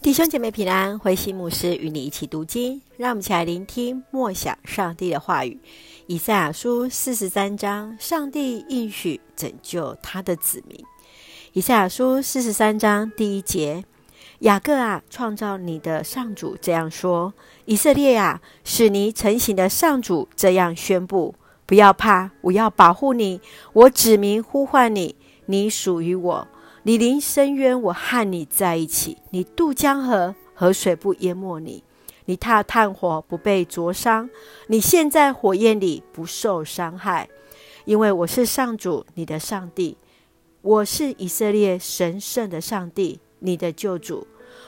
弟兄姐妹平安，慧馨牧师与你一起读经，让我们一起来聆听默想上帝的话语。以赛亚书四十三章，上帝应许拯救他的子民。以赛亚书四十三章第一节：雅各啊，创造你的上主这样说；以色列啊，使你成型的上主这样宣布：不要怕，我要保护你，我指名呼唤你，你属于我。你临深渊，我和你在一起；你渡江河，河水不淹没你；你踏炭火，不被灼伤；你陷在火焰里，不受伤害。因为我是上主，你的上帝；我是以色列神圣的上帝，你的救主。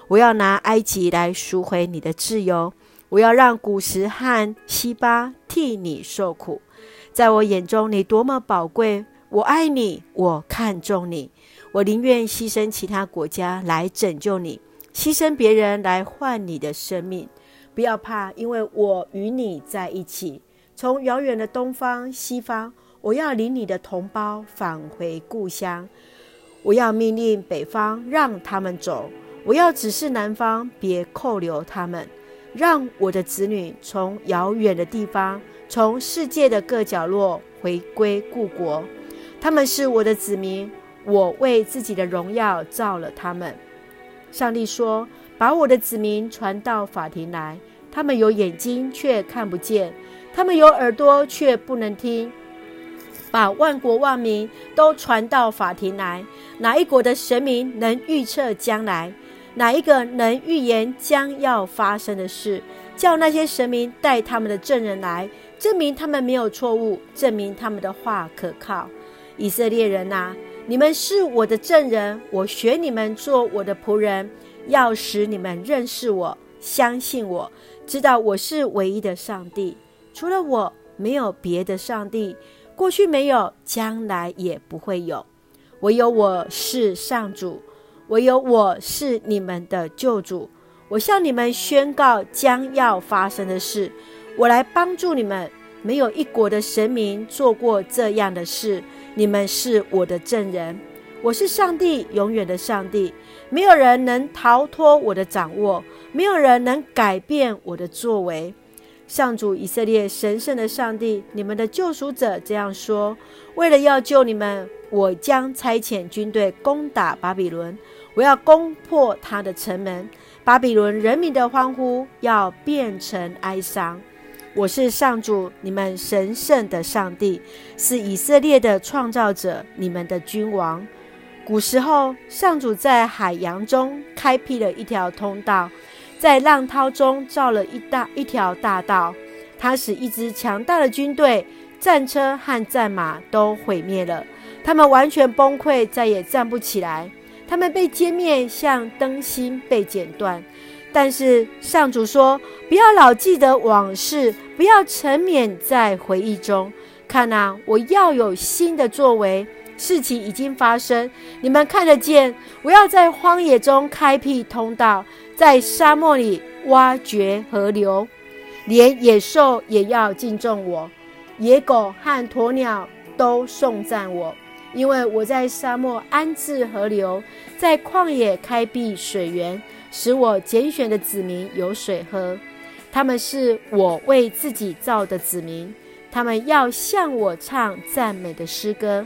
我要拿埃及来赎回你的自由，我要让古实和西巴替你受苦。在我眼中，你多么宝贵！我爱你，我看重你。我宁愿牺牲其他国家来拯救你，牺牲别人来换你的生命。不要怕，因为我与你在一起。从遥远的东方、西方，我要领你的同胞返回故乡。我要命令北方让他们走，我要指示南方别扣留他们，让我的子女从遥远的地方，从世界的各角落回归故国。他们是我的子民。我为自己的荣耀造了他们。上帝说：“把我的子民传到法庭来，他们有眼睛却看不见，他们有耳朵却不能听。把万国万民都传到法庭来。哪一国的神明能预测将来？哪一个能预言将要发生的事？叫那些神明带他们的证人来，证明他们没有错误，证明他们的话可靠。以色列人啊！”你们是我的证人，我选你们做我的仆人，要使你们认识我，相信我，知道我是唯一的上帝，除了我没有别的上帝，过去没有，将来也不会有。唯有我是上主，唯有我是你们的救主。我向你们宣告将要发生的事，我来帮助你们。没有一国的神明做过这样的事。你们是我的证人，我是上帝，永远的上帝，没有人能逃脱我的掌握，没有人能改变我的作为。上主以色列神圣的上帝，你们的救赎者这样说：为了要救你们，我将差遣军队攻打巴比伦，我要攻破他的城门，巴比伦人民的欢呼要变成哀伤。我是上主，你们神圣的上帝，是以色列的创造者，你们的君王。古时候，上主在海洋中开辟了一条通道，在浪涛中造了一大一条大道。他使一支强大的军队、战车和战马都毁灭了，他们完全崩溃，再也站不起来。他们被歼灭，像灯芯被剪断。但是上主说：“不要老记得往事，不要沉湎在回忆中。看啊，我要有新的作为，事情已经发生，你们看得见。我要在荒野中开辟通道，在沙漠里挖掘河流，连野兽也要敬重我，野狗和鸵鸟都颂赞我，因为我在沙漠安置河流，在旷野开辟水源。”使我拣选的子民有水喝，他们是我为自己造的子民，他们要向我唱赞美的诗歌。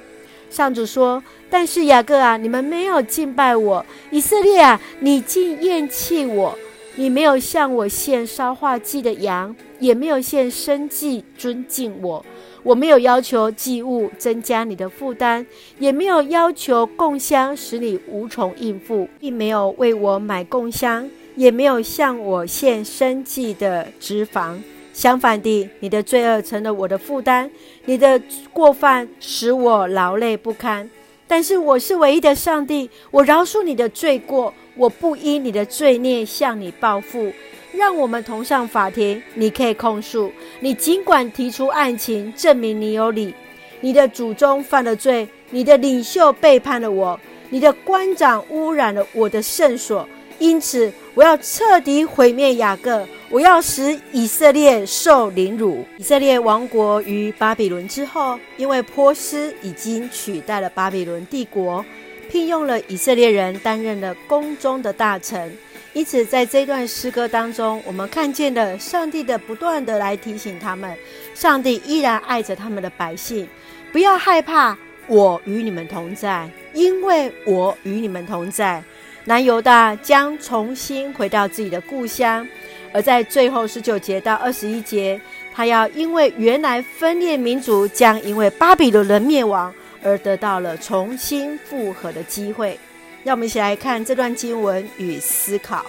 上主说：“但是雅各啊，你们没有敬拜我；以色列啊，你竟厌弃我。你没有向我献烧化祭的羊，也没有献牲祭尊敬我。”我没有要求祭物增加你的负担，也没有要求供香使你无从应付，并没有为我买供香，也没有向我献生计的脂肪。相反地，你的罪恶成了我的负担，你的过犯使我劳累不堪。但是我是唯一的上帝，我饶恕你的罪过，我不因你的罪孽向你报复。让我们同上法庭，你可以控诉。你尽管提出案情，证明你有理。你的祖宗犯了罪，你的领袖背叛了我，你的官长污染了我的圣所。因此，我要彻底毁灭雅各，我要使以色列受凌辱。以色列王国于巴比伦之后，因为波斯已经取代了巴比伦帝国，聘用了以色列人担任了宫中的大臣。因此，在这段诗歌当中，我们看见了上帝的不断的来提醒他们，上帝依然爱着他们的百姓，不要害怕，我与你们同在，因为我与你们同在。南犹大将重新回到自己的故乡，而在最后十九节到二十一节，他要因为原来分裂民族将因为巴比伦的灭亡而得到了重新复合的机会。让我们一起来看这段经文与思考，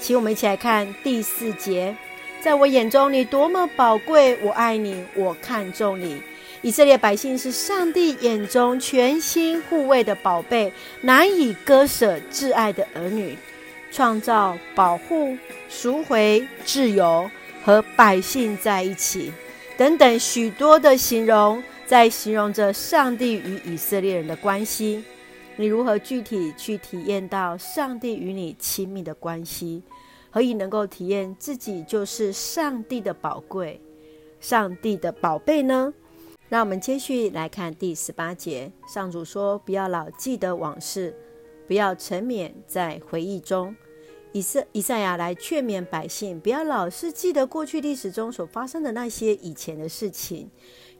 请我们一起来看第四节。在我眼中，你多么宝贵！我爱你，我看重你。以色列百姓是上帝眼中全心护卫的宝贝，难以割舍挚爱的儿女。创造、保护、赎回、自由，和百姓在一起，等等许多的形容，在形容着上帝与以色列人的关系。你如何具体去体验到上帝与你亲密的关系？何以能够体验自己就是上帝的宝贵、上帝的宝贝呢？那我们接续来看第十八节。上主说：“不要老记得往事，不要沉湎在回忆中。”以色以赛亚来劝勉百姓，不要老是记得过去历史中所发生的那些以前的事情。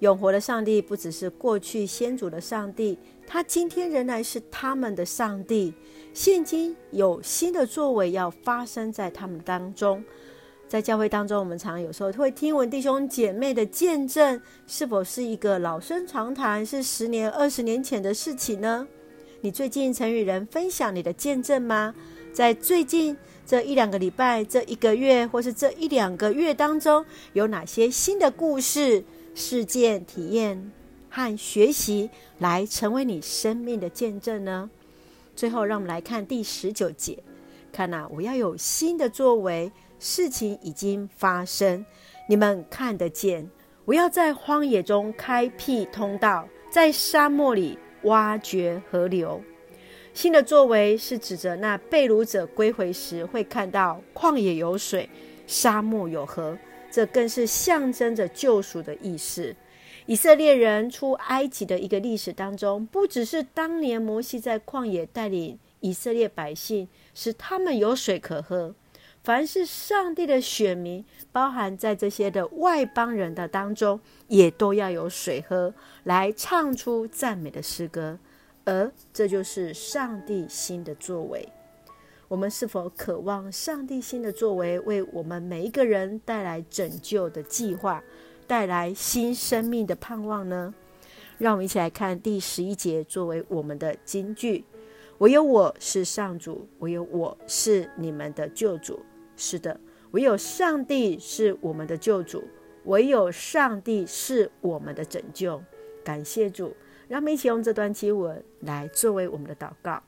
永活的上帝不只是过去先祖的上帝，他今天仍然是他们的上帝。现今有新的作为要发生在他们当中。在教会当中，我们常有时候会听闻弟兄姐妹的见证，是否是一个老生常谈，是十年、二十年前的事情呢？你最近曾与人分享你的见证吗？在最近这一两个礼拜、这一个月，或是这一两个月当中，有哪些新的故事？事件、体验和学习来成为你生命的见证呢？最后，让我们来看第十九节。看呐，我要有新的作为，事情已经发生，你们看得见。我要在荒野中开辟通道，在沙漠里挖掘河流。新的作为是指着那被掳者归回时会看到旷野有水，沙漠有河。这更是象征着救赎的意思。以色列人出埃及的一个历史当中，不只是当年摩西在旷野带领以色列百姓，使他们有水可喝。凡是上帝的选民，包含在这些的外邦人的当中，也都要有水喝，来唱出赞美的诗歌。而这就是上帝新的作为。我们是否渴望上帝新的作为，为我们每一个人带来拯救的计划，带来新生命的盼望呢？让我们一起来看第十一节，作为我们的金句：唯有我是上主，唯有我是你们的救主。是的，唯有上帝是我们的救主，唯有上帝是我们的拯救。感谢主，让我们一起用这段经文来作为我们的祷告。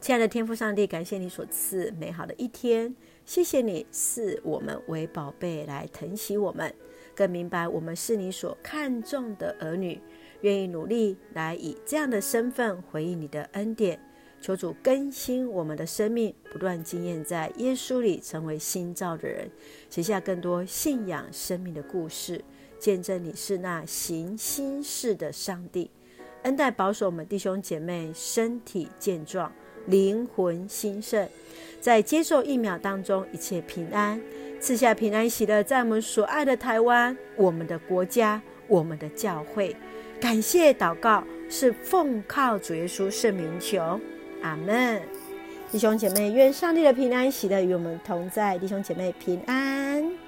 亲爱的天父上帝，感谢你所赐美好的一天，谢谢你视我们为宝贝来疼惜我们，更明白我们是你所看重的儿女，愿意努力来以这样的身份回应你的恩典。求主更新我们的生命，不断经验在耶稣里成为新造的人，写下更多信仰生命的故事，见证你是那行心事的上帝，恩待保守我们弟兄姐妹身体健壮。灵魂兴盛，在接受疫苗当中一切平安，赐下平安喜乐，在我们所爱的台湾，我们的国家，我们的教会，感谢祷告是奉靠主耶稣圣名求，阿门。弟兄姐妹，愿上帝的平安喜乐与我们同在，弟兄姐妹平安。